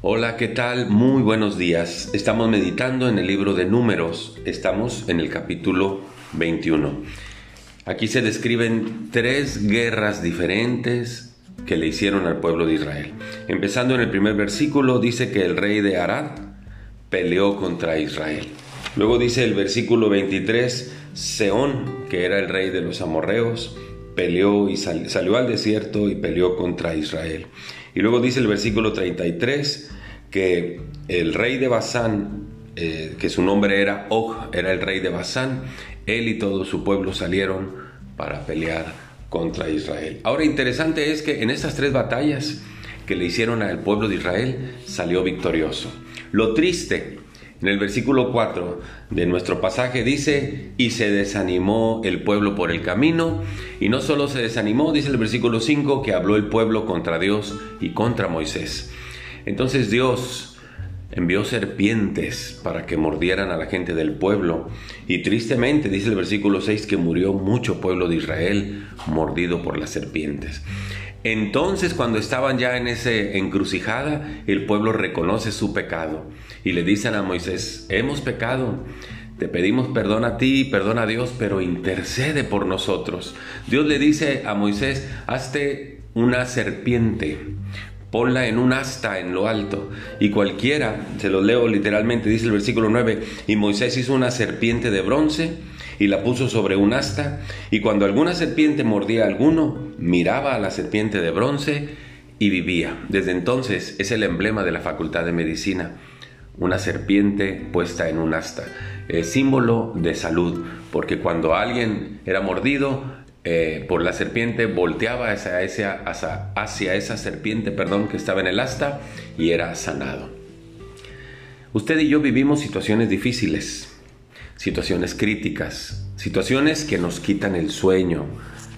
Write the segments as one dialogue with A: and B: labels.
A: Hola, ¿qué tal? Muy buenos días. Estamos meditando en el libro de números. Estamos en el capítulo 21. Aquí se describen tres guerras diferentes que le hicieron al pueblo de Israel. Empezando en el primer versículo, dice que el rey de Arad peleó contra Israel. Luego dice el versículo 23, Seón, que era el rey de los amorreos, peleó y salió al desierto y peleó contra Israel. Y luego dice el versículo 33 que el rey de Basán, eh, que su nombre era Og, era el rey de Basán, él y todo su pueblo salieron para pelear contra Israel. Ahora interesante es que en estas tres batallas que le hicieron al pueblo de Israel salió victorioso. Lo triste en el versículo 4 de nuestro pasaje dice, y se desanimó el pueblo por el camino, y no solo se desanimó, dice el versículo 5, que habló el pueblo contra Dios y contra Moisés. Entonces Dios envió serpientes para que mordieran a la gente del pueblo, y tristemente dice el versículo 6 que murió mucho pueblo de Israel mordido por las serpientes. Entonces cuando estaban ya en esa encrucijada, el pueblo reconoce su pecado y le dicen a Moisés, hemos pecado, te pedimos perdón a ti, perdón a Dios, pero intercede por nosotros. Dios le dice a Moisés, hazte una serpiente, ponla en un asta en lo alto. Y cualquiera, se lo leo literalmente, dice el versículo 9, y Moisés hizo una serpiente de bronce y la puso sobre un asta, y cuando alguna serpiente mordía a alguno, miraba a la serpiente de bronce y vivía. Desde entonces es el emblema de la Facultad de Medicina, una serpiente puesta en un asta, símbolo de salud, porque cuando alguien era mordido, eh, por la serpiente, volteaba hacia esa, hacia esa serpiente perdón, que estaba en el asta y era sanado. Usted y yo vivimos situaciones difíciles, situaciones críticas, situaciones que nos quitan el sueño,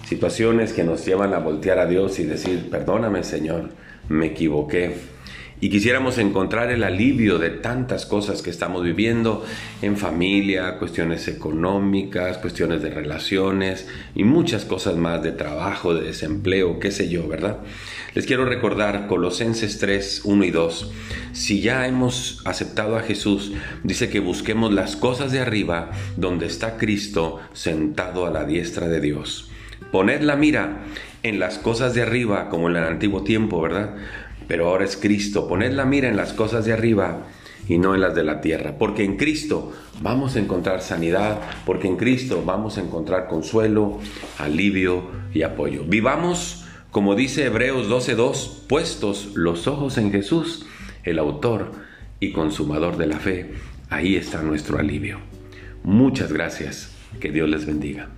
A: situaciones que nos llevan a voltear a Dios y decir, perdóname Señor, me equivoqué y quisiéramos encontrar el alivio de tantas cosas que estamos viviendo en familia, cuestiones económicas, cuestiones de relaciones y muchas cosas más de trabajo, de desempleo, qué sé yo, ¿verdad? Les quiero recordar Colosenses 3, 1 y 2. Si ya hemos aceptado a Jesús, dice que busquemos las cosas de arriba donde está Cristo sentado a la diestra de Dios. Poned la mira en las cosas de arriba como en el antiguo tiempo, ¿verdad? pero ahora es Cristo. Poned la mira en las cosas de arriba y no en las de la tierra, porque en Cristo vamos a encontrar sanidad, porque en Cristo vamos a encontrar consuelo, alivio y apoyo. Vivamos, como dice Hebreos 12:2, puestos los ojos en Jesús, el autor y consumador de la fe. Ahí está nuestro alivio. Muchas gracias. Que Dios les bendiga.